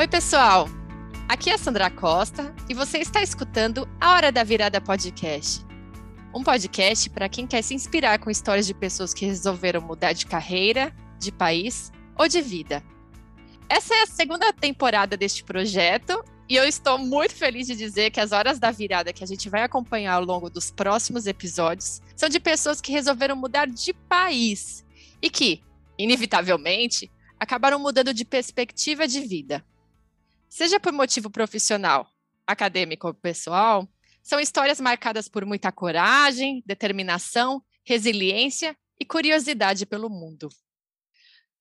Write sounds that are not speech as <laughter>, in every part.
Oi, pessoal! Aqui é a Sandra Costa e você está escutando a Hora da Virada Podcast. Um podcast para quem quer se inspirar com histórias de pessoas que resolveram mudar de carreira, de país ou de vida. Essa é a segunda temporada deste projeto e eu estou muito feliz de dizer que as horas da virada que a gente vai acompanhar ao longo dos próximos episódios são de pessoas que resolveram mudar de país e que, inevitavelmente, acabaram mudando de perspectiva de vida. Seja por motivo profissional, acadêmico ou pessoal, são histórias marcadas por muita coragem, determinação, resiliência e curiosidade pelo mundo.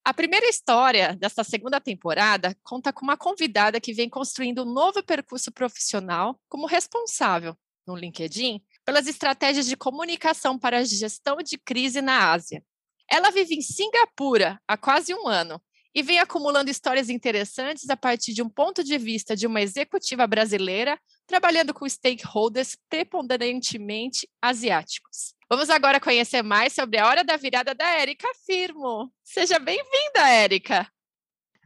A primeira história desta segunda temporada conta com uma convidada que vem construindo um novo percurso profissional como responsável, no LinkedIn, pelas estratégias de comunicação para a gestão de crise na Ásia. Ela vive em Singapura há quase um ano e vem acumulando histórias interessantes a partir de um ponto de vista de uma executiva brasileira trabalhando com stakeholders preponderantemente asiáticos. Vamos agora conhecer mais sobre a hora da virada da Érica Firmo. Seja bem-vinda, Érica.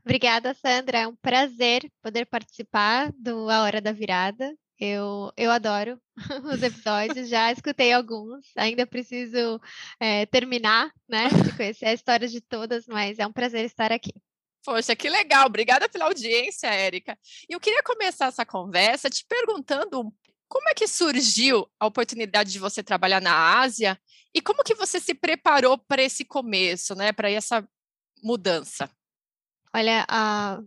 Obrigada, Sandra. É um prazer poder participar do A Hora da Virada. Eu, eu adoro <laughs> os episódios, já escutei alguns, ainda preciso é, terminar, né, de <laughs> conhecer a história de todas, mas é um prazer estar aqui. Poxa, que legal! Obrigada pela audiência, Érica. E eu queria começar essa conversa te perguntando como é que surgiu a oportunidade de você trabalhar na Ásia e como que você se preparou para esse começo, né, para essa mudança? Olha, a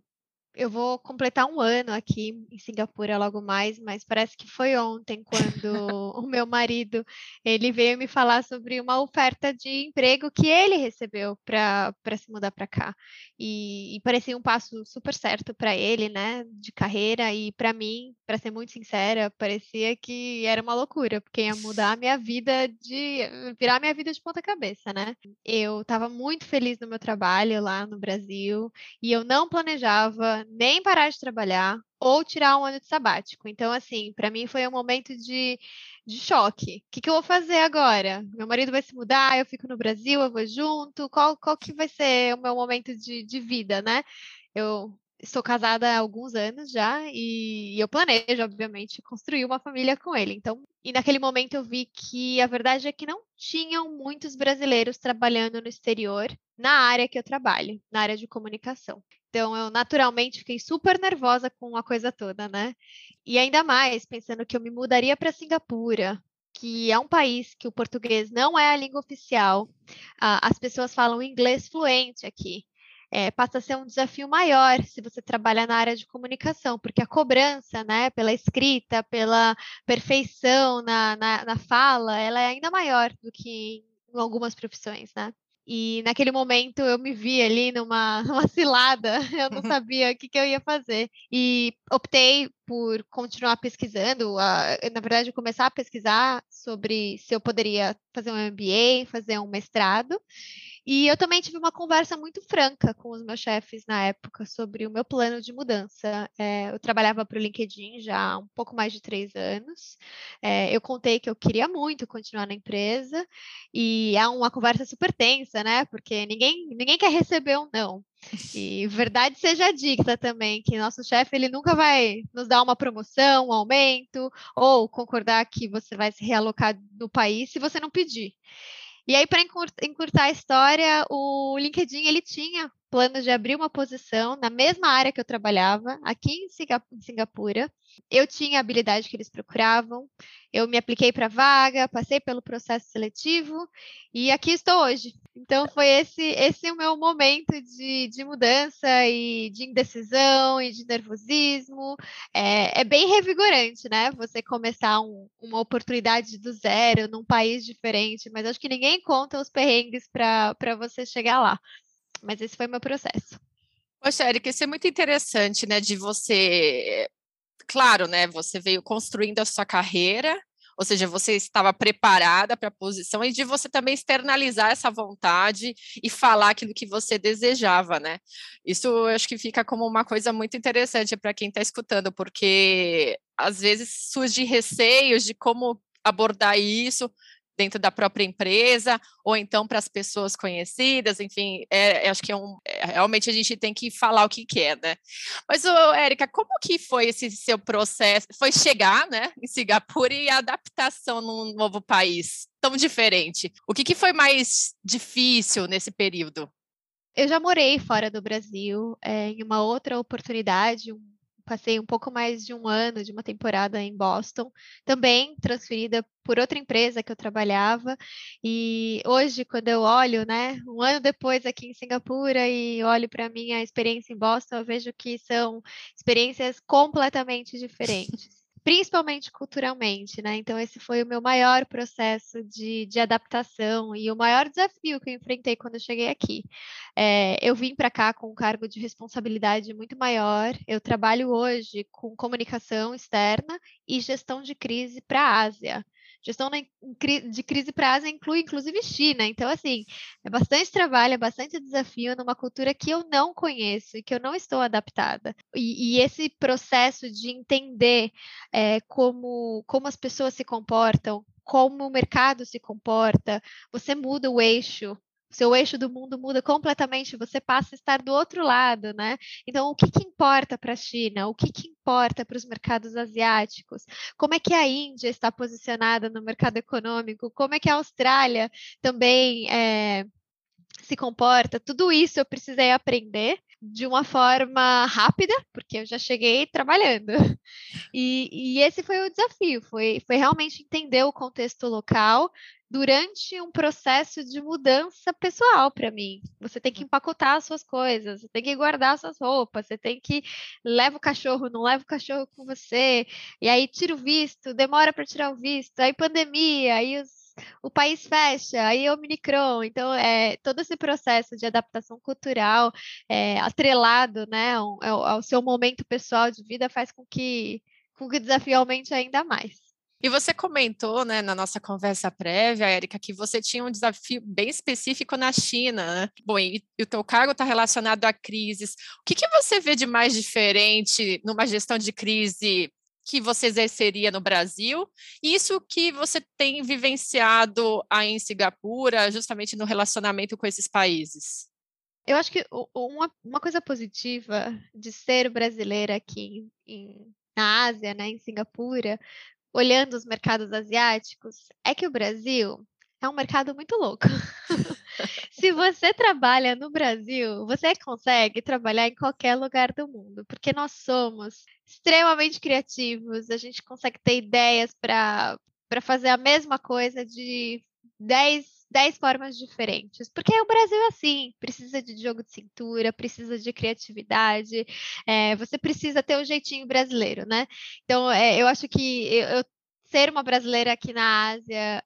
eu vou completar um ano aqui em Singapura logo mais, mas parece que foi ontem quando <laughs> o meu marido ele veio me falar sobre uma oferta de emprego que ele recebeu para se mudar para cá. E, e, parecia um passo super certo para ele, né, de carreira e para mim, para ser muito sincera, parecia que era uma loucura, porque ia mudar a minha vida de virar a minha vida de ponta cabeça, né? Eu estava muito feliz no meu trabalho lá no Brasil e eu não planejava nem parar de trabalhar ou tirar um ano de sabático. Então, assim, para mim foi um momento de, de choque. O que, que eu vou fazer agora? Meu marido vai se mudar, eu fico no Brasil, eu vou junto. Qual, qual que vai ser o meu momento de, de vida, né? Eu estou casada há alguns anos já e eu planejo, obviamente, construir uma família com ele. Então, e naquele momento eu vi que a verdade é que não tinham muitos brasileiros trabalhando no exterior na área que eu trabalho, na área de comunicação. Então, eu naturalmente fiquei super nervosa com a coisa toda, né? E ainda mais pensando que eu me mudaria para Singapura, que é um país que o português não é a língua oficial, as pessoas falam inglês fluente aqui. É, passa a ser um desafio maior se você trabalha na área de comunicação, porque a cobrança, né, pela escrita, pela perfeição na, na, na fala, ela é ainda maior do que em algumas profissões, né? E naquele momento eu me vi ali numa, <laughs> numa cilada, eu não sabia o que, que eu ia fazer. E optei por continuar pesquisando, a, na verdade, começar a pesquisar sobre se eu poderia fazer um MBA, fazer um mestrado. E eu também tive uma conversa muito franca com os meus chefes na época sobre o meu plano de mudança. É, eu trabalhava para o LinkedIn já há um pouco mais de três anos. É, eu contei que eu queria muito continuar na empresa e é uma conversa super tensa, né? Porque ninguém, ninguém quer receber um não. E <laughs> verdade seja dita também que nosso chefe ele nunca vai nos dar uma promoção, um aumento ou concordar que você vai se realocar no país se você não pedir. E aí, para encurtar a história, o LinkedIn ele tinha planos de abrir uma posição na mesma área que eu trabalhava, aqui em Singapura. Eu tinha a habilidade que eles procuravam, eu me apliquei para vaga, passei pelo processo seletivo e aqui estou hoje. Então foi esse esse o meu momento de, de mudança e de indecisão e de nervosismo. É, é bem revigorante, né? Você começar um, uma oportunidade do zero num país diferente, mas acho que ninguém conta os perrengues para você chegar lá. Mas esse foi meu processo. Poxa, Erika, isso é muito interessante, né? De você. Claro, né? Você veio construindo a sua carreira, ou seja, você estava preparada para a posição e de você também externalizar essa vontade e falar aquilo que você desejava, né? Isso eu acho que fica como uma coisa muito interessante para quem está escutando, porque às vezes surge receios de como abordar isso, dentro da própria empresa, ou então para as pessoas conhecidas, enfim, é, acho que é um, é, realmente a gente tem que falar o que quer, né? Mas, Érica, como que foi esse seu processo? Foi chegar, né, em Singapura e a adaptação num novo país tão diferente? O que, que foi mais difícil nesse período? Eu já morei fora do Brasil, é, em uma outra oportunidade, um passei um pouco mais de um ano de uma temporada em Boston, também transferida por outra empresa que eu trabalhava. E hoje, quando eu olho, né, um ano depois aqui em Singapura e olho para a minha experiência em Boston, eu vejo que são experiências completamente diferentes principalmente culturalmente, né? Então, esse foi o meu maior processo de, de adaptação e o maior desafio que eu enfrentei quando eu cheguei aqui. É, eu vim para cá com um cargo de responsabilidade muito maior. Eu trabalho hoje com comunicação externa e gestão de crise para a Ásia. Gestão de crise para a Ásia inclui, inclusive, China. Então, assim, é bastante trabalho, é bastante desafio numa cultura que eu não conheço e que eu não estou adaptada. E, e esse processo de entender é, como, como as pessoas se comportam, como o mercado se comporta, você muda o eixo seu eixo do mundo muda completamente, você passa a estar do outro lado, né? Então, o que, que importa para a China? O que, que importa para os mercados asiáticos? Como é que a Índia está posicionada no mercado econômico? Como é que a Austrália também é, se comporta? Tudo isso eu precisei aprender de uma forma rápida, porque eu já cheguei trabalhando. <laughs> E, e, esse foi o desafio, foi, foi realmente entender o contexto local durante um processo de mudança pessoal para mim. Você tem que empacotar as suas coisas, você tem que guardar suas roupas, você tem que leva o cachorro, não leva o cachorro com você, e aí tira o visto, demora para tirar o visto, aí pandemia, aí os o país fecha, aí é o Minicron. Então, é, todo esse processo de adaptação cultural é, atrelado né, ao, ao, seu momento pessoal de vida faz com que, com que o desafio aumente ainda mais. E você comentou, né, na nossa conversa prévia, Érica, que você tinha um desafio bem específico na China, né? Bom, e, o teu cargo está relacionado a crises. O que, que você vê de mais diferente numa gestão de crise que você exerceria no Brasil, e isso que você tem vivenciado aí em Singapura, justamente no relacionamento com esses países? Eu acho que uma, uma coisa positiva de ser brasileira aqui em, na Ásia, né, em Singapura, olhando os mercados asiáticos, é que o Brasil é um mercado muito louco. <laughs> Se você trabalha no Brasil, você consegue trabalhar em qualquer lugar do mundo, porque nós somos extremamente criativos, a gente consegue ter ideias para fazer a mesma coisa de 10, 10 formas diferentes. Porque o Brasil é assim, precisa de jogo de cintura, precisa de criatividade, é, você precisa ter o um jeitinho brasileiro, né? Então, é, eu acho que eu, eu ser uma brasileira aqui na Ásia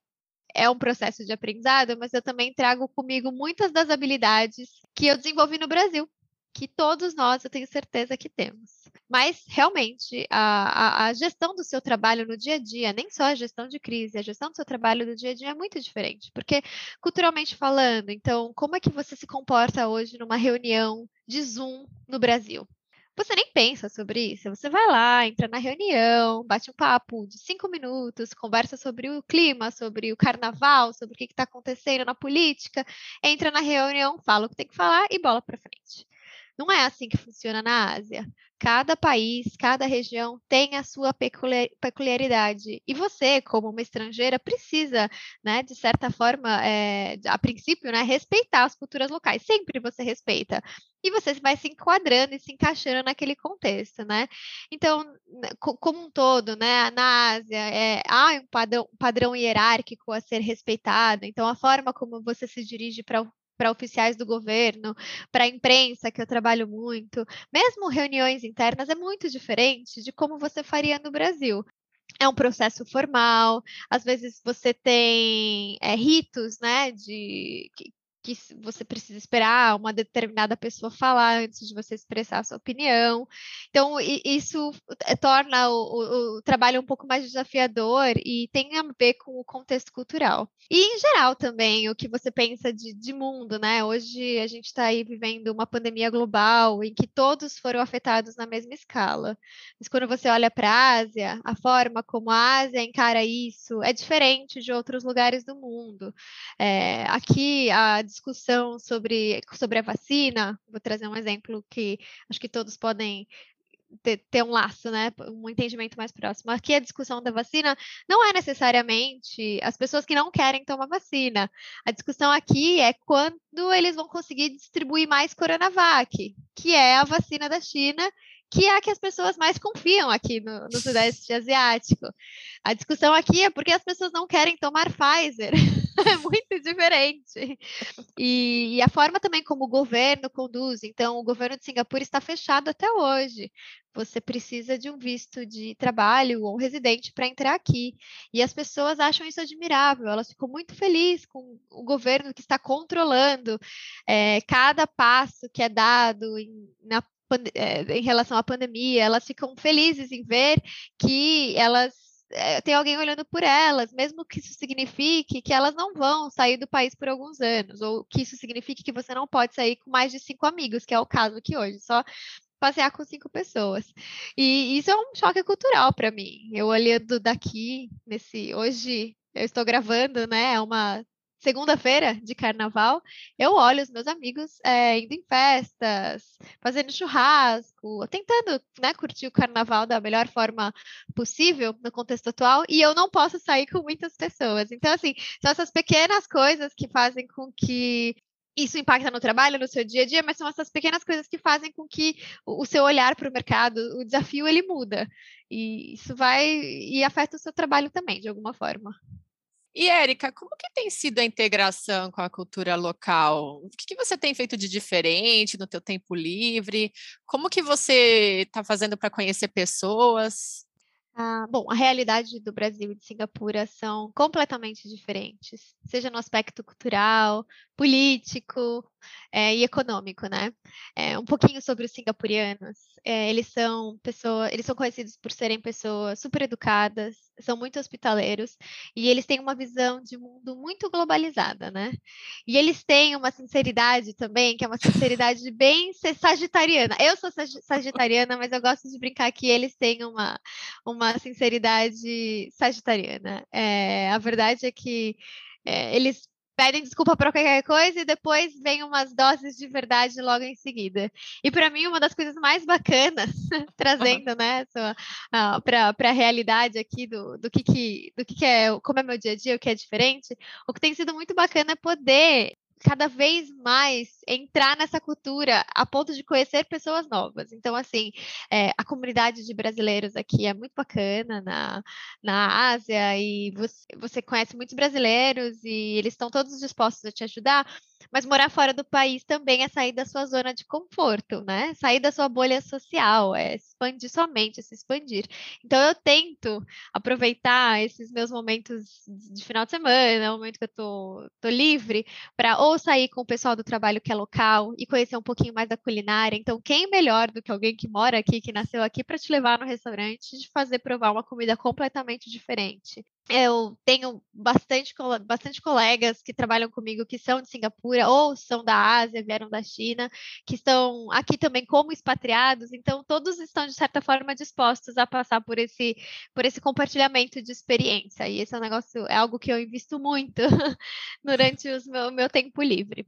é um processo de aprendizado, mas eu também trago comigo muitas das habilidades que eu desenvolvi no Brasil, que todos nós, eu tenho certeza que temos. Mas, realmente, a, a, a, gestão do seu trabalho no dia a dia, nem só a gestão de crise, a gestão do seu trabalho no dia a dia é muito diferente. Porque, culturalmente falando, então, como é que você se comporta hoje numa reunião de Zoom no Brasil? Você nem pensa sobre isso. Você vai lá, entra na reunião, bate um papo de cinco minutos, conversa sobre o clima, sobre o carnaval, sobre o que está acontecendo na política, entra na reunião, fala o que tem que falar e bola para frente. Não é assim que funciona na Ásia. Cada país, cada região tem a sua peculiaridade. E você, como uma estrangeira, precisa, né, de certa forma, é, a princípio, né, respeitar as culturas locais. Sempre você respeita. E você vai se enquadrando e se encaixando naquele contexto, né? Então, né, como um todo, né, na Ásia, é, há um padrão, padrão hierárquico a ser respeitado. Então, a forma como você se dirige para para oficiais do governo, para a imprensa, que eu trabalho muito, mesmo reuniões internas, é muito diferente de como você faria no Brasil. É um processo formal, às vezes você tem é, ritos, né, de você precisa esperar uma determinada pessoa falar antes de você expressar a sua opinião. Então, isso eh, torna o, o, o, trabalho um pouco mais desafiador e tem a ver com o contexto cultural. E, em geral, também, o que você pensa de, de mundo, né? Hoje a gente está aí vivendo uma pandemia global em que todos foram afetados na mesma escala. Mas quando você olha para a Ásia, a forma como a Ásia encara isso é diferente de outros lugares do mundo. É, aqui, a discussão sobre, sobre a vacina, vou trazer um exemplo que acho que todos podem ter, ter, um laço, né? Um entendimento mais próximo. Aqui a discussão da vacina não é necessariamente as pessoas que não querem tomar vacina. A discussão aqui é quando eles vão conseguir distribuir mais Coronavac, que é a vacina da China que é a que as pessoas mais confiam aqui no, no Sudeste Asiático. A discussão aqui é porque as pessoas não querem tomar Pfizer. <laughs> é muito diferente. E, e, a forma também como o governo conduz. Então, o governo de Singapura está fechado até hoje. Você precisa de um visto de trabalho ou residente para entrar aqui. E as pessoas acham isso admirável. Elas ficam muito felizes com o governo que está controlando é, cada passo que é dado em, na em relação à pandemia, elas ficam felizes em ver que elas é, tem alguém olhando por elas, mesmo que isso signifique que elas não vão sair do país por alguns anos, ou que isso signifique que você não pode sair com mais de cinco amigos, que é o caso aqui hoje, só passear com cinco pessoas. E isso é um choque cultural para mim. Eu olhando daqui, nesse hoje eu estou gravando, né? É uma segunda-feira de carnaval, eu olho os meus amigos é, indo em festas, fazendo churrasco, tentando né, curtir o carnaval da melhor forma possível no contexto atual, e eu não posso sair com muitas pessoas. Então, assim, são essas pequenas coisas que fazem com que isso impacta no trabalho, no seu dia a dia, mas são essas pequenas coisas que fazem com que o seu olhar para o mercado, o desafio, ele muda. E isso vai e afeta o seu trabalho também, de alguma forma. E, Érica, como que tem sido a integração com a cultura local? O que, que você tem feito de diferente no teu tempo livre? Como que você está fazendo para conhecer pessoas? Ah, bom, a realidade do Brasil e de Singapura são completamente diferentes, seja no aspecto cultural, político é, e econômico, né? É, um pouquinho sobre os singapurianos. É, eles são pessoas, eles são conhecidos por serem pessoas super educadas, são muito hospitaleiros e eles têm uma visão de mundo muito globalizada, né? E eles têm uma sinceridade também, que é uma sinceridade <laughs> bem sagitariana. Eu sou sagitariana, mas eu gosto de brincar que eles têm uma, uma sinceridade sagitariana. É, a verdade é que eles pedem desculpa por qualquer coisa e depois vem umas doses de verdade logo em seguida. E para mim, uma das coisas mais bacanas, <laughs> trazendo né, para a realidade aqui do, do, que, que, do que, que é, como é meu dia a dia, o que é diferente, o que tem sido muito bacana é poder cada vez mais entrar nessa cultura a ponto de conhecer pessoas novas. Então, assim, é, a comunidade de brasileiros aqui é muito bacana na, na Ásia e você, você conhece muitos brasileiros e eles estão todos dispostos a te ajudar. Mas morar fora do país também é sair da sua zona de conforto, né? Sair da sua bolha social, é expandir somente, é se expandir. Então eu tento aproveitar esses meus momentos de final de semana, o momento que eu tô, tô livre, para ou sair com o pessoal do trabalho que é local e conhecer um pouquinho mais da culinária. Então, quem melhor do que alguém que mora aqui, que nasceu aqui, para te levar no restaurante e fazer provar uma comida completamente diferente? Eu tenho bastante, bastante colegas que trabalham comigo que são de Singapura ou são da Ásia, vieram da China, que estão aqui também como expatriados, então todos estão, de certa forma, dispostos a passar por esse, por esse compartilhamento de experiência. E esse é um negócio, é algo que eu invisto muito <laughs> durante o meu, meu tempo livre.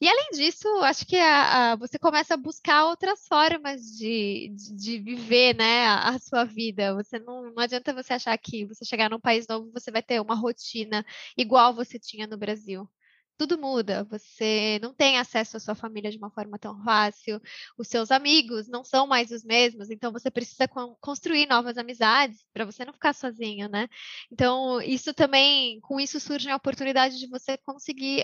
E além disso, acho que a, a, você começa a buscar outras formas de, de, de viver né, a, a, sua vida. Você não, não adianta você achar que você chegar num país novo, você vai ter uma rotina igual você tinha no Brasil tudo muda. Você não tem acesso à sua família de uma forma tão fácil, os seus amigos não são mais os mesmos, então você precisa construir novas amizades para você não ficar sozinho, né? Então, isso também, com isso surge a oportunidade de você conseguir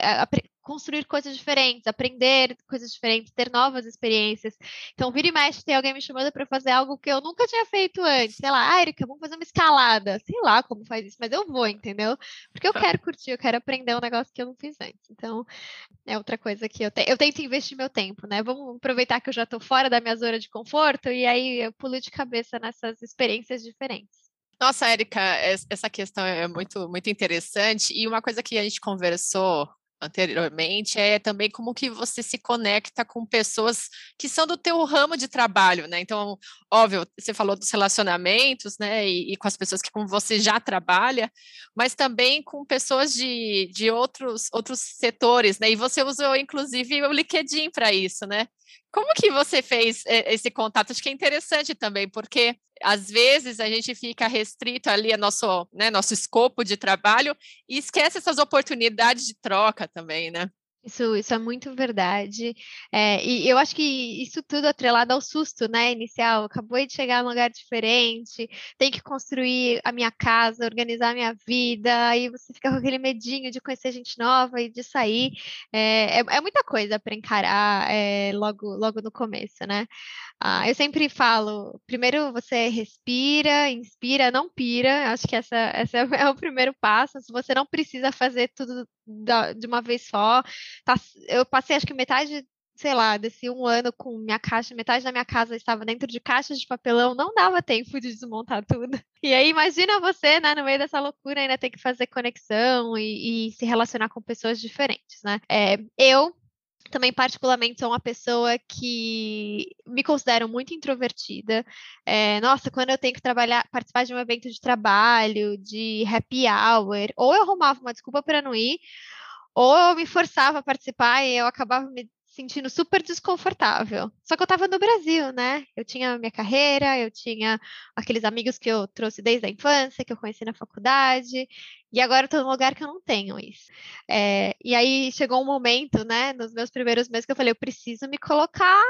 construir coisas diferentes, aprender coisas diferentes, ter novas experiências. Então, vira e mexe, tem alguém me chamando para fazer algo que eu nunca tinha feito antes. Sei lá, ah, Erika, vamos fazer uma escalada. Sei lá como faz isso, mas eu vou, entendeu? Porque eu quero curtir, eu quero aprender um negócio que eu não fiz antes. Então, é outra coisa que eu, te... eu tento investir meu tempo, né? Vamos aproveitar que eu já estou fora da minha zona de conforto e aí eu pulo de cabeça nessas experiências diferentes. Nossa, Érica, essa questão é muito, muito interessante. E uma coisa que a gente conversou anteriormente é também como que você se conecta com pessoas que são do teu ramo de trabalho, né? Então, óbvio, você falou dos relacionamentos, né? E, e, com as pessoas que com você já trabalha, mas também com pessoas de, de outros, outros setores, né? E você usou, inclusive, o LinkedIn para isso, né? Como que você fez eh, esse contato? Acho que é interessante também, porque às vezes a gente fica restrito ali a nosso, né, nosso escopo de trabalho e esquece essas oportunidades de troca também, né? Isso, isso é muito verdade. É, e eu acho que isso tudo atrelado ao susto, né, inicial. Acabou de chegar num lugar diferente, tem que construir a minha casa, organizar a minha vida, aí você fica com aquele medinho de conhecer gente nova e de sair. É, é, é muita coisa para encarar é, logo, logo no começo, né? Ah, eu sempre falo, primeiro você respira, inspira, não pira. Acho que essa, essa <laughs> é o primeiro passo. Você não precisa fazer tudo da, de uma vez só. Tá, eu passei acho que metade, sei lá, desse um ano com minha caixa, metade da minha casa estava dentro de caixas de papelão, não dava tempo de desmontar tudo. <laughs> E aí imagina você, né, no meio dessa loucura, ainda ter que fazer conexão e, e se relacionar com pessoas diferentes, né? É, eu também particularmente sou uma pessoa que me considero muito introvertida. É, nossa, quando eu tenho que trabalhar, participar de um evento de trabalho, de happy hour, ou eu arrumava uma desculpa para não ir, ou eu me forçava a participar e eu acabava me sentindo super desconfortável. Só que eu estava no Brasil, né? Eu tinha minha carreira, eu tinha aqueles amigos que eu trouxe desde a infância, que eu conheci na faculdade, e agora estou num lugar que eu não tenho isso. É, e aí chegou um momento, né, nos meus primeiros meses, que eu falei, eu preciso me colocar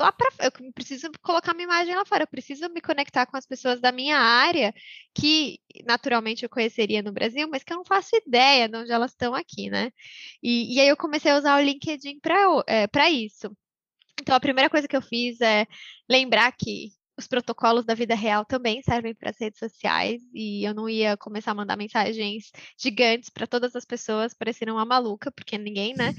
lá para eu preciso colocar minha imagem lá fora, eu preciso me conectar com as pessoas da minha área que naturalmente eu conheceria no Brasil, mas que eu não faço ideia de onde elas estão aqui, né? E, e aí eu comecei a usar o LinkedIn para é, isso. Então a primeira coisa que eu fiz é lembrar que os protocolos da vida real também servem para as redes sociais e eu não ia começar a mandar mensagens gigantes para todas as pessoas parecendo uma maluca, porque ninguém, né,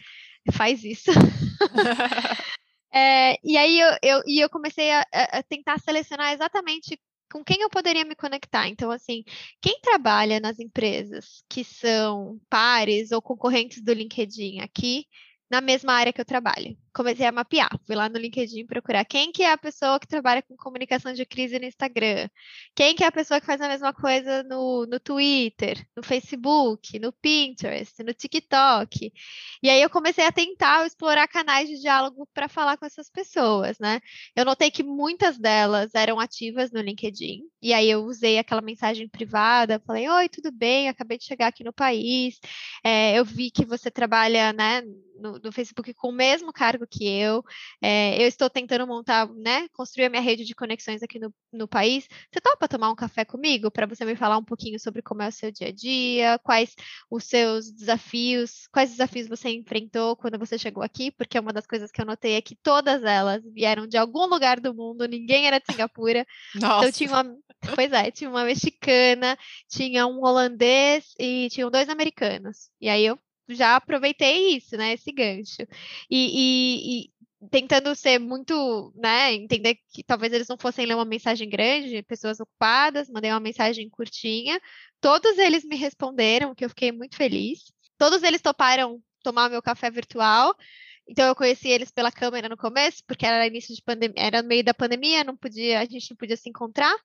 <laughs> faz isso. <laughs> É, e aí eu, eu, e eu comecei a, a tentar selecionar exatamente com quem eu poderia me conectar. Então, assim, quem trabalha nas empresas que são pares ou concorrentes do LinkedIn aqui, na mesma área que eu trabalho comecei a mapear. Fui lá no LinkedIn procurar quem que é a pessoa que trabalha com comunicação de crise no Instagram, quem que é a pessoa que faz a mesma coisa no, no Twitter, no Facebook, no Pinterest, no TikTok. E aí eu comecei a tentar explorar canais de diálogo para falar com essas pessoas, né? Eu notei que muitas delas eram ativas no LinkedIn, e aí eu usei aquela mensagem privada, falei, oi, tudo bem, acabei de chegar aqui no país, é, eu vi que você trabalha, né, no, no Facebook com o mesmo cargo cargo que eu. É, eu estou tentando montar, né, construir a minha rede de conexões aqui no, no país. Você topa tomar um café comigo para você me falar um pouquinho sobre como é o seu dia a dia, quais os seus desafios, quais desafios você enfrentou quando você chegou aqui? Porque uma das coisas que eu notei é que todas elas vieram de algum lugar do mundo, ninguém era de Singapura. Nossa. Então tinha uma, pois é, tinha uma mexicana, tinha um holandês e tinham dois americanos. E aí eu já aproveitei isso, né? Esse gancho. E, e, e, tentando ser muito, né? Entender que talvez eles não fossem ler uma mensagem grande, pessoas ocupadas, mandei uma mensagem curtinha. Todos eles me responderam, que eu fiquei muito feliz. Todos eles toparam tomar meu café virtual. Então eu conheci eles pela câmera no começo, porque era início de pandemia, era meio da pandemia, não podia, a gente não podia se encontrar.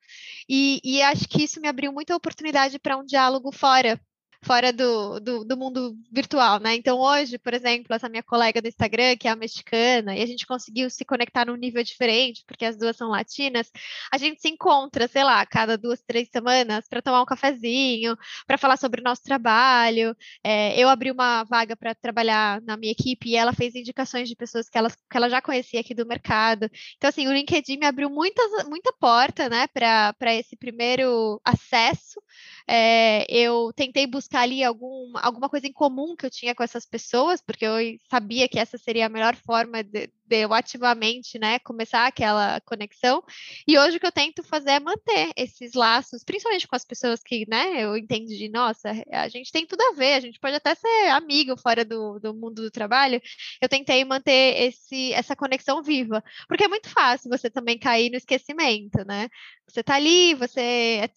E, e acho que isso me abriu muita oportunidade para um diálogo fora fora do, do, do, mundo virtual, né? Então, hoje, por exemplo, essa minha colega do Instagram, que é a mexicana, e a gente conseguiu se conectar num nível diferente, porque as duas são latinas, a gente se encontra, sei lá, cada duas, três semanas para tomar um cafezinho, para falar sobre o nosso trabalho. É, eu abri uma vaga para trabalhar na minha equipe e ela fez indicações de pessoas que ela, que ela já conhecia aqui do mercado. Então, assim, o LinkedIn me abriu muitas, muita porta, né, para esse primeiro acesso. É, eu tentei buscar buscar ali algum, alguma coisa em comum que eu tinha com essas pessoas, porque eu sabia que essa seria a melhor forma de, de eu ativamente, né, começar aquela conexão. E hoje o que eu tento fazer é manter esses laços, principalmente com as pessoas que, né, eu entendo de, nossa, a gente tem tudo a ver, a gente pode até ser amigo fora do, do mundo do trabalho. Eu tentei manter esse, essa conexão viva, porque é muito fácil você também cair no esquecimento, né? Você tá ali, você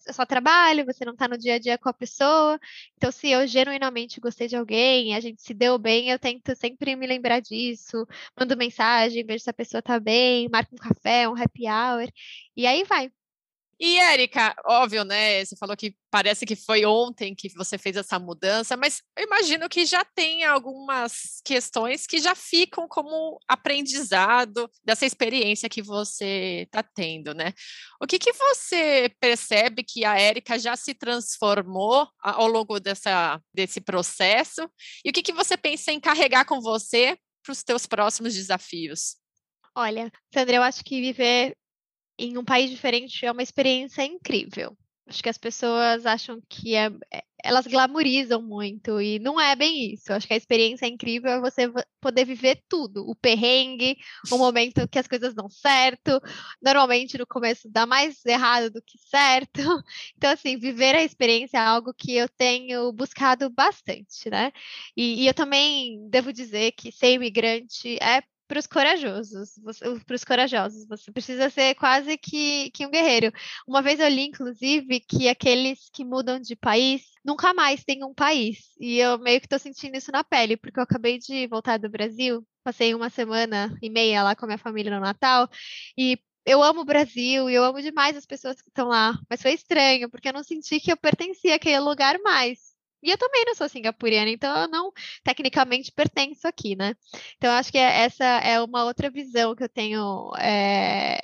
é só trabalho, você não tá no dia a dia com a pessoa. Então, se eu genuinamente gostei de alguém, a gente se deu bem, eu tento sempre me lembrar disso, mando mensagem, vejo se a pessoa tá bem, marco um café, um happy hour, e aí vai. E, Érica, óbvio, né? Você falou que parece que foi ontem que você fez essa mudança, mas eu imagino que já tem algumas questões que já ficam como aprendizado dessa experiência que você está tendo, né? O que, que você percebe que a Érica já se transformou ao longo dessa, desse processo? E o que, que você pensa em carregar com você para os teus próximos desafios? Olha, Sandra, eu acho que viver em um país diferente é uma experiência incrível. Acho que as pessoas acham que é, é, elas glamorizam muito e não é bem isso. Acho que a experiência é incrível é você poder viver tudo, o perrengue, o momento que as coisas dão certo. Normalmente no começo dá mais errado do que certo. <laughs> Então assim, viver a experiência é algo que eu tenho buscado bastante, né? E, e eu também devo dizer que ser imigrante é para os corajosos, para os corajosos. Você precisa ser quase que, que um guerreiro. Uma vez eu li, inclusive, que aqueles que mudam de país nunca mais têm um país. E eu meio que estou sentindo isso na pele, porque eu acabei de voltar do Brasil, passei uma semana e meia lá com a minha família no Natal, e eu amo o Brasil e eu amo demais as pessoas que estão lá, mas foi estranho, porque eu não senti que eu pertencia àquele lugar mais. E eu também não sou singapuriana, então eu não tecnicamente pertenço aqui, né? Então, acho que é, essa é uma outra visão que eu tenho, é,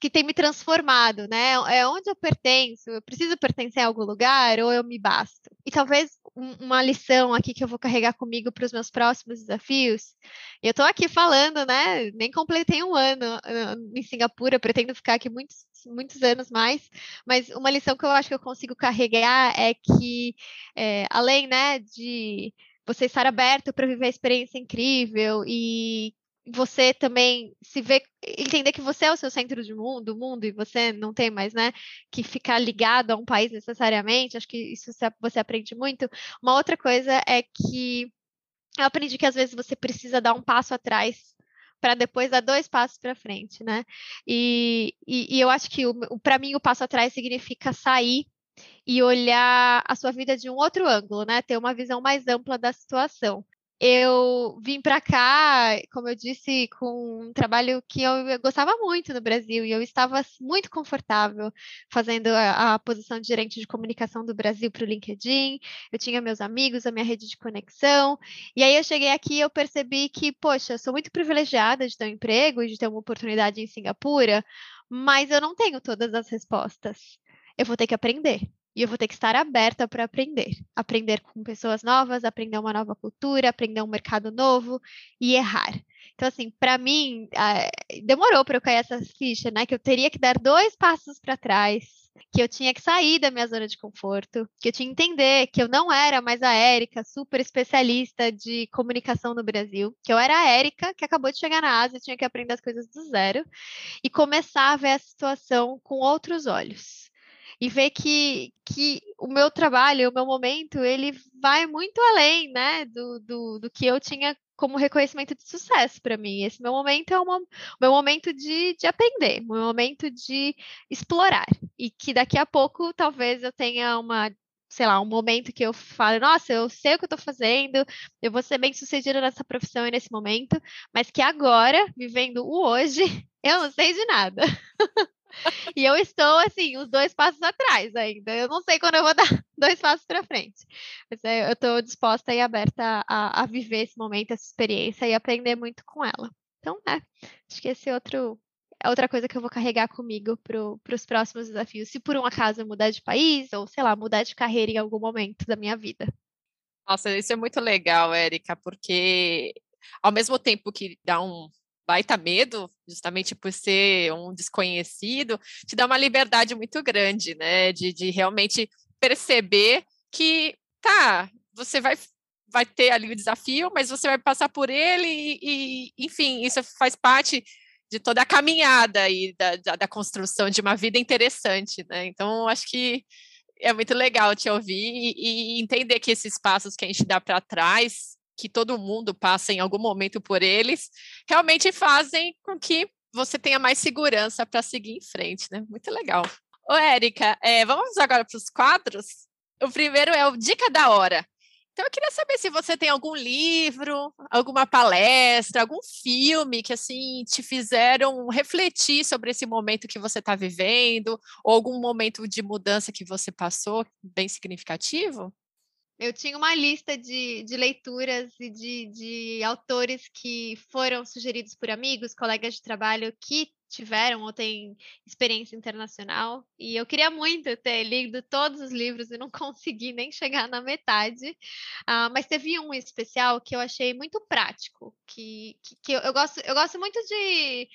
que tem me transformado, né? É onde eu pertenço, eu preciso pertencer a algum lugar ou eu me basto? E talvez uma lição aqui que eu vou carregar comigo para os meus próximos desafios. Eu estou aqui falando, né? Nem completei um ano em Singapura, pretendo ficar aqui muitos, muitos anos mais. Mas uma lição que eu acho que eu consigo carregar é que, é, além, né, de você estar aberto para viver a experiência incrível e você também se vê, entender que você é o seu centro de mundo, do mundo, e você não tem mais, né, que ficar ligado a um país necessariamente, acho que isso você aprende muito. Uma outra coisa é que eu aprendi que às vezes você precisa dar um passo atrás para depois dar dois passos para frente, né? E, e, e, eu acho que para mim o passo atrás significa sair e olhar a sua vida de um outro ângulo, né? Ter uma visão mais ampla da situação eu vim para cá, como eu disse, com um trabalho que eu, gostava muito no Brasil e eu estava muito confortável fazendo a, a posição de gerente de comunicação do Brasil para o LinkedIn. Eu tinha meus amigos, a minha rede de conexão. E aí eu cheguei aqui e eu percebi que, poxa, sou muito privilegiada de ter um emprego e de ter uma oportunidade em Singapura, mas eu não tenho todas as respostas. Eu vou ter que aprender. E eu vou ter que estar aberta para aprender. Aprender com pessoas novas, aprender uma nova cultura, aprender um mercado novo e errar. Então, assim, para mim, demorou para eu cair essa ficha, né? Que eu teria que dar dois passos para trás, que eu tinha que sair da minha zona de conforto, que eu tinha que entender que eu não era mais a Érica, super especialista de comunicação no Brasil, que eu era a Érica, que acabou de chegar na Ásia, tinha que aprender as coisas do zero, e começar a ver a situação com outros olhos e ver que, que o meu trabalho, o meu momento, ele vai muito além, né, do, do, do que eu tinha como reconhecimento de sucesso para mim. Esse meu momento é o meu momento de, de aprender, meu momento de explorar. E que daqui a pouco talvez eu tenha uma, sei lá, um momento que eu falo, nossa, eu sei o que eu estou fazendo, eu vou ser bem sucedida nessa profissão e nesse momento, mas que agora, vivendo o hoje, <laughs> eu não sei de nada. <laughs> <laughs> e eu estou, assim, os dois passos atrás ainda. Eu não sei quando eu vou <laughs> dar dois passos para frente. Mas é, eu estou disposta e aberta a, a, viver esse momento, essa experiência e aprender muito com ela. Então, é, acho que esse outro, é outra coisa que eu vou carregar comigo para os próximos desafios. Se por um acaso eu mudar de país, ou sei lá, mudar de carreira em algum momento da minha vida. Nossa, isso é muito legal, Érica, porque ao mesmo tempo que dá um baita medo, justamente por ser um desconhecido, te dá uma liberdade muito grande, né? De, de realmente perceber que tá, você vai vai ter ali o desafio, mas você vai passar por ele e, e enfim, isso faz parte de toda a caminhada aí da, da, da, construção de uma vida interessante, né? Então, acho que é muito legal te ouvir e, e entender que esses passos que a gente dá para trás, que todo mundo passa em algum momento por eles, realmente fazem com que você tenha mais segurança para seguir em frente, né? Muito legal. Ô, Érica, é, vamos agora para os quadros? O primeiro é o Dica da Hora. Então, eu queria saber se você tem algum livro, alguma palestra, algum filme que, assim, te fizeram refletir sobre esse momento que você está vivendo, ou algum momento de mudança que você passou bem significativo? Eu tinha uma lista de, de leituras e de, de autores que foram sugeridos por amigos, colegas de trabalho que tiveram ou têm experiência internacional. E eu queria muito ter lido todos os livros e não <laughs> consegui nem chegar na metade. Uh, mas teve um especial que eu achei muito prático, que, que, que eu, eu, gosto, eu gosto muito de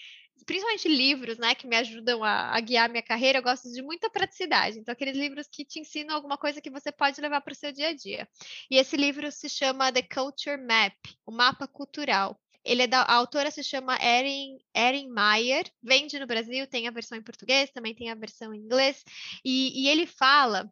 principalmente livros, né, que me ajudam a, a, guiar minha carreira, eu gosto de muita praticidade. Então, aqueles livros que te ensinam alguma coisa que você pode levar para o seu dia a dia. E esse livro se chama The Culture Map, o mapa cultural. Ele é da, a autora se chama Erin, Erin Meyer, vende no Brasil, tem a versão em português, também tem a versão em inglês, e, e ele fala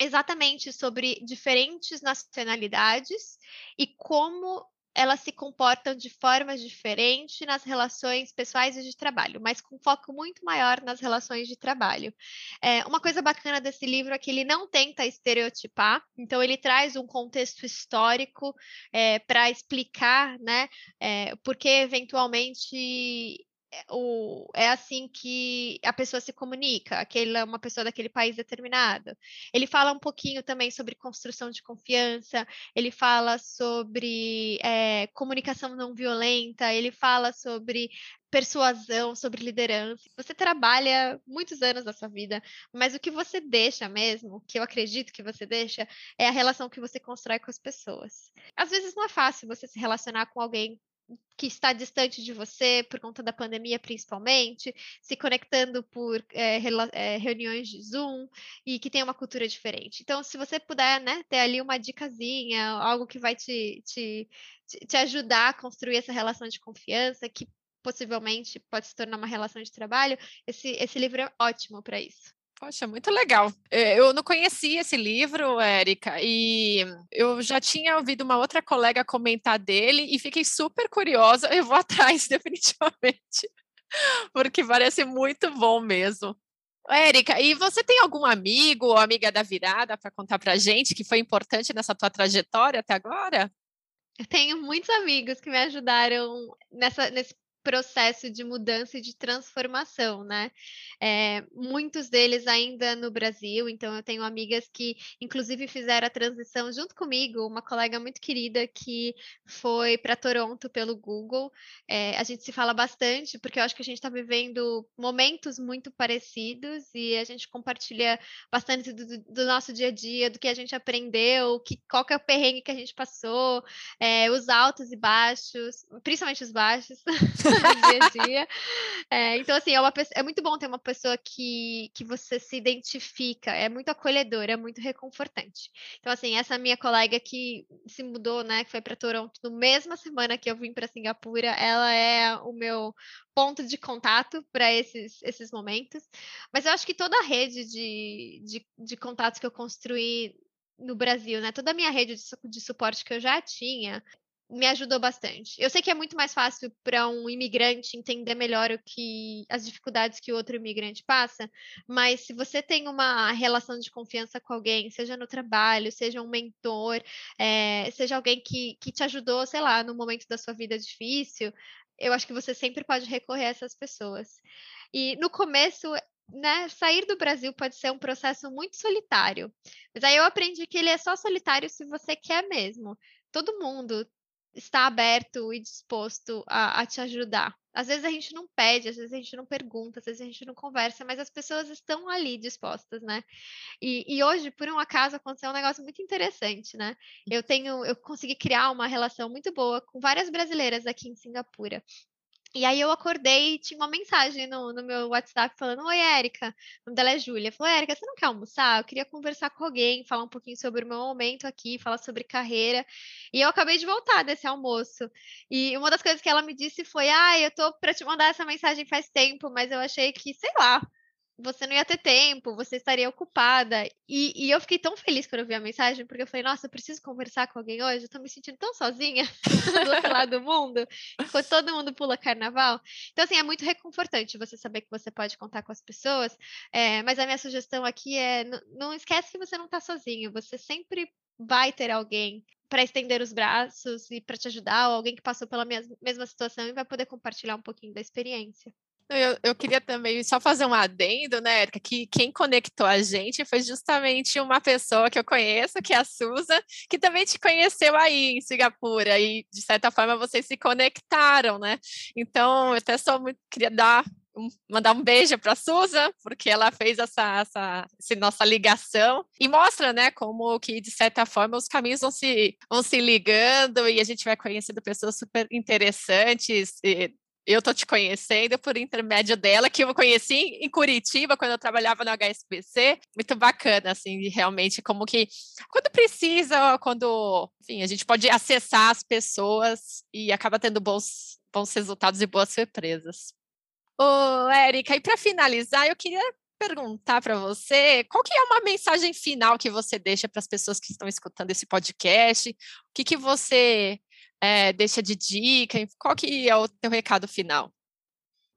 exatamente sobre diferentes nacionalidades e como elas se comportam de formas diferentes nas relações pessoais e de trabalho, mas com foco muito maior nas relações de trabalho. É, uma coisa bacana desse livro é que ele não tenta estereotipar, então ele traz um contexto histórico é, para explicar, né, é, porque eventualmente o, é assim que a pessoa se comunica, aquela uma pessoa daquele país determinado. Ele fala um pouquinho também sobre construção de confiança, ele fala sobre é, comunicação não violenta, ele fala sobre persuasão, sobre liderança. Você trabalha muitos anos da sua vida, mas o que você deixa mesmo, que eu acredito que você deixa, é a relação que você constrói com as pessoas. Às vezes não é fácil você se relacionar com alguém que está distante de você por conta da pandemia, principalmente, se conectando por é, reuniões de Zoom e que tem uma cultura diferente. Então, se você puder, né, ter ali uma dicasinha, algo que vai te, te, te ajudar a construir essa relação de confiança, que possivelmente pode se tornar uma relação de trabalho, esse, esse livro é ótimo para isso. Poxa, muito legal. É, eu não conhecia esse livro, Érica, e eu já tinha ouvido uma outra colega comentar dele e fiquei super curiosa. Eu vou <laughs> atrás, definitivamente, porque parece muito bom mesmo. Érica, e você tem algum amigo ou amiga da virada para contar para gente que foi importante nessa tua trajetória até agora? Eu tenho muitos amigos que me ajudaram nessa, nesse processo de mudança e de transformação, né? É, muitos deles ainda no Brasil, então eu tenho amigas que, inclusive, fizeram a transição junto comigo, uma colega muito querida que foi para Toronto pelo Google. É, a gente se fala bastante, porque eu acho que a gente está vivendo momentos muito parecidos e a gente compartilha bastante do, do, nosso dia a dia, do que a gente aprendeu, que, qual que é o perrengue que a gente passou, é, os altos e baixos, principalmente os baixos. <laughs> <laughs> dia a dia. É, então, assim, é, uma, é muito bom ter uma pessoa que, que você se identifica, é muito acolhedora, é muito reconfortante. Então, assim, essa minha colega que se mudou, né, que foi para Toronto no mesma semana que eu vim para Singapura, ela é o meu ponto de contato para esses, esses momentos. Mas eu acho que toda a rede de, de, de contatos que eu construí no Brasil, né? Toda a minha rede de, de, suporte que eu já tinha, me ajudou bastante. Eu sei que é muito mais fácil para um imigrante entender melhor o que as dificuldades que o outro imigrante passa, mas se você tem uma relação de confiança com alguém, seja no trabalho, seja um mentor, é, seja alguém que, que te ajudou, sei lá, no momento da sua vida difícil, eu acho que você sempre pode recorrer a essas pessoas. E no começo né, sair do Brasil pode ser um processo muito solitário. Mas aí eu aprendi que ele é só solitário se você quer mesmo. Todo mundo está aberto e disposto a, a, te ajudar. Às vezes a gente não pede, às vezes a gente não pergunta, às vezes a gente não conversa, mas as pessoas estão ali dispostas, né? E, e hoje, por um acaso, aconteceu um negócio muito interessante, né? Eu tenho, eu consegui criar uma relação muito boa com várias brasileiras aqui em Singapura. E aí eu acordei e tinha uma mensagem no, no meu WhatsApp falando: Oi, Érica. O nome dela é Júlia. Falou: Érica, você não quer almoçar? Eu queria conversar com alguém, falar um pouquinho sobre o meu momento aqui, falar sobre carreira. E eu acabei de voltar desse almoço. E uma das coisas que ela me disse foi: Ah, eu tô para te mandar essa mensagem faz tempo, mas eu achei que, sei lá, você não ia ter tempo, você estaria ocupada. E, e, eu fiquei tão feliz quando eu vi a mensagem, porque eu falei, nossa, eu preciso conversar com alguém hoje, eu tô me sentindo tão sozinha <laughs> do outro lado do mundo, enquanto todo mundo pula carnaval. Então, assim, é muito reconfortante você saber que você pode contar com as pessoas, é, mas a minha sugestão aqui é, não esquece que você não tá sozinho, você sempre vai ter alguém para estender os braços e para te ajudar, ou alguém que passou pela mesma situação e vai poder compartilhar um pouquinho da experiência. Eu, eu, queria também só fazer um adendo, né, Erika, que quem conectou a gente foi justamente uma pessoa que eu conheço, que é a Suza, que também te conheceu aí em Singapura, e de certa forma vocês se conectaram, né? Então, eu até só queria dar mandar um beijo para a Suza, porque ela fez essa, essa, essa, nossa ligação e mostra, né, como que, de certa forma, os caminhos vão se, vão se ligando e a gente vai conhecendo pessoas super interessantes, eu tô te conhecendo por intermédio dela, que eu conheci em Curitiba, quando eu trabalhava no HSBC. Muito bacana, assim, realmente, como que quando precisa, quando, enfim, a gente pode acessar as pessoas e acaba tendo bons, bons resultados e boas surpresas. Ô, Érica, e para finalizar, eu queria perguntar para você qual que é uma mensagem final que você deixa para as pessoas que estão escutando esse podcast? O que, que você é, deixa de dica? Qual que é o teu recado final?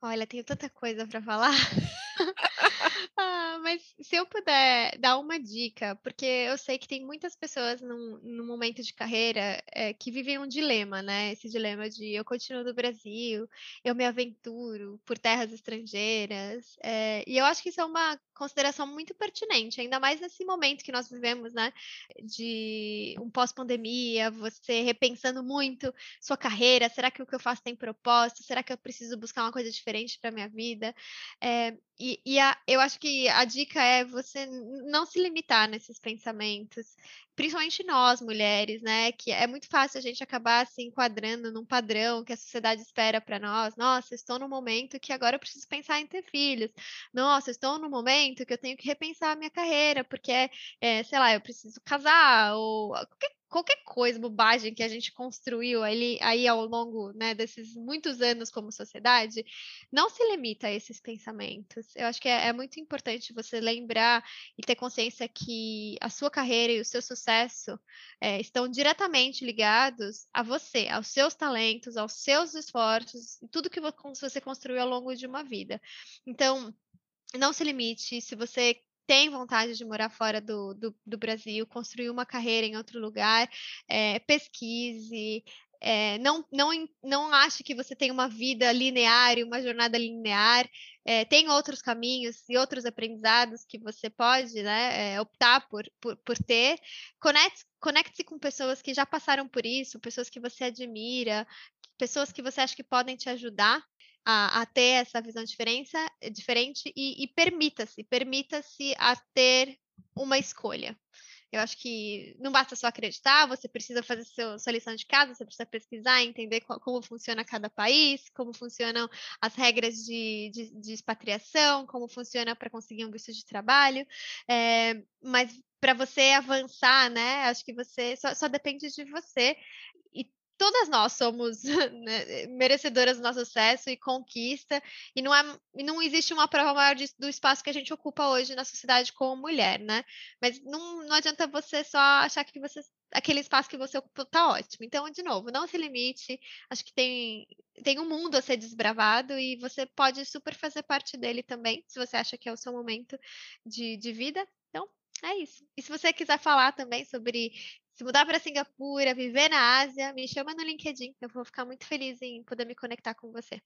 Olha, tenho tanta coisa para falar. <laughs> ah, mas se eu puder dar uma dica, porque eu sei que tem muitas pessoas num, num momento de carreira é, que vivem um dilema, né? Esse dilema de eu continuo no Brasil, eu me aventuro por terras estrangeiras. É, e eu acho que isso é uma consideração muito pertinente, ainda mais nesse momento que nós vivemos, né? De um pós-pandemia, você repensando muito sua carreira, será que o que eu faço tem propósito? Será que eu preciso buscar uma coisa diferente para minha vida? É, e, e a, eu acho que a dica é você não se limitar nesses pensamentos, principalmente nós, mulheres, né? Que é muito fácil a gente acabar se enquadrando num padrão que a sociedade espera para nós. Nossa, estou no momento que agora eu preciso pensar em ter filhos. Nossa, estou no momento que eu tenho que repensar a minha carreira, porque, é, sei lá, eu preciso casar, ou qualquer qualquer coisa, bobagem que a gente construiu ali, aí ao longo né, desses muitos anos como sociedade, não se limita a esses pensamentos. Eu acho que é, é, muito importante você lembrar e ter consciência que a sua carreira e o seu sucesso é, estão diretamente ligados a você, aos seus talentos, aos seus esforços, tudo que você construiu ao longo de uma vida. Então, não se limite. Se você tem vontade de morar fora do, do, do Brasil, construir uma carreira em outro lugar, é, pesquise, é, não, não, não ache que você tem uma vida linear e uma jornada linear. É, tem outros caminhos e outros aprendizados que você pode né, é, optar por, por, por ter. Conecte-se conecte com pessoas que já passaram por isso, pessoas que você admira, pessoas que você acha que podem te ajudar a, a ter essa visão diferença, diferente e, permita-se, permita-se a ter uma escolha. Eu acho que não basta só acreditar, você precisa fazer seu, sua lição de casa, você precisa pesquisar, entender qual, como funciona cada país, como funcionam as regras de, de, de expatriação, como funciona para conseguir um visto de trabalho. É, mas para você avançar, né? Acho que você só, só depende de você todas nós somos <laughs> né, merecedoras do nosso sucesso e conquista, e não, é, não existe uma prova maior de, do espaço que a gente ocupa hoje na sociedade como mulher, né? Mas não, não adianta você só achar que você aquele espaço que você ocupa tá ótimo. Então, de novo, não se limite. Acho que tem, tem um mundo a ser desbravado e você pode super fazer parte dele também, se você acha que é o seu momento de, de vida. Então, é isso. E se você quiser falar também sobre se mudar para Singapura, viver na Ásia, me chama no LinkedIn. Eu vou ficar muito feliz em poder me conectar com você.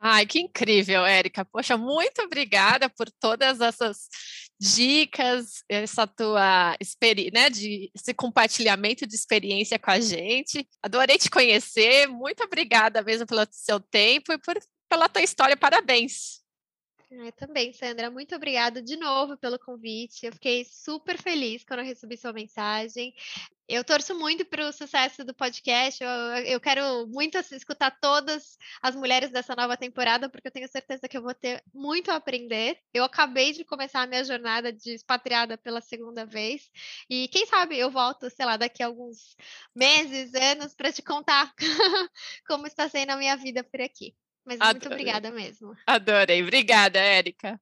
Ai, que incrível, Érica. Poxa, muito obrigada por todas essas dicas, essa tua experiência, né, de esse compartilhamento de experiência com a gente. Adorei te conhecer. Muito obrigada mesmo pelo seu tempo e por, pela tua história. Parabéns. Eu também, Sandra. Muito obrigada de novo pelo convite. Eu fiquei super feliz quando eu recebi sua mensagem. Eu torço muito para o sucesso do podcast. Eu, eu, quero muito escutar todas as mulheres dessa nova temporada, porque eu tenho certeza que eu vou ter muito a aprender. Eu acabei de começar a minha jornada de expatriada pela segunda vez. E quem sabe eu volto, sei lá, daqui a alguns meses, anos, para te contar <laughs> como está sendo a minha vida por aqui. Mas Adorei. muito obrigada mesmo. Adorei. Obrigada, Érica.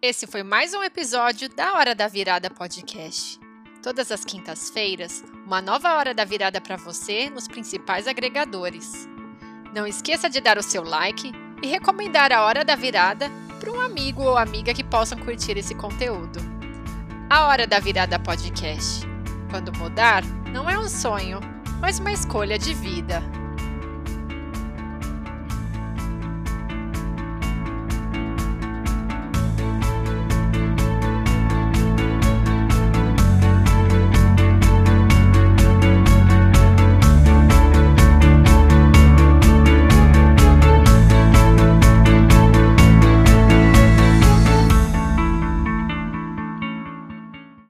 Esse foi mais um episódio da Hora da Virada Podcast. Todas as quintas-feiras, uma nova Hora da Virada para você nos principais agregadores. Não esqueça de dar o seu like e recomendar a Hora da Virada para um amigo ou amiga que possam curtir esse conteúdo. A Hora da Virada Podcast. Quando mudar, não é um sonho, mas uma escolha de vida.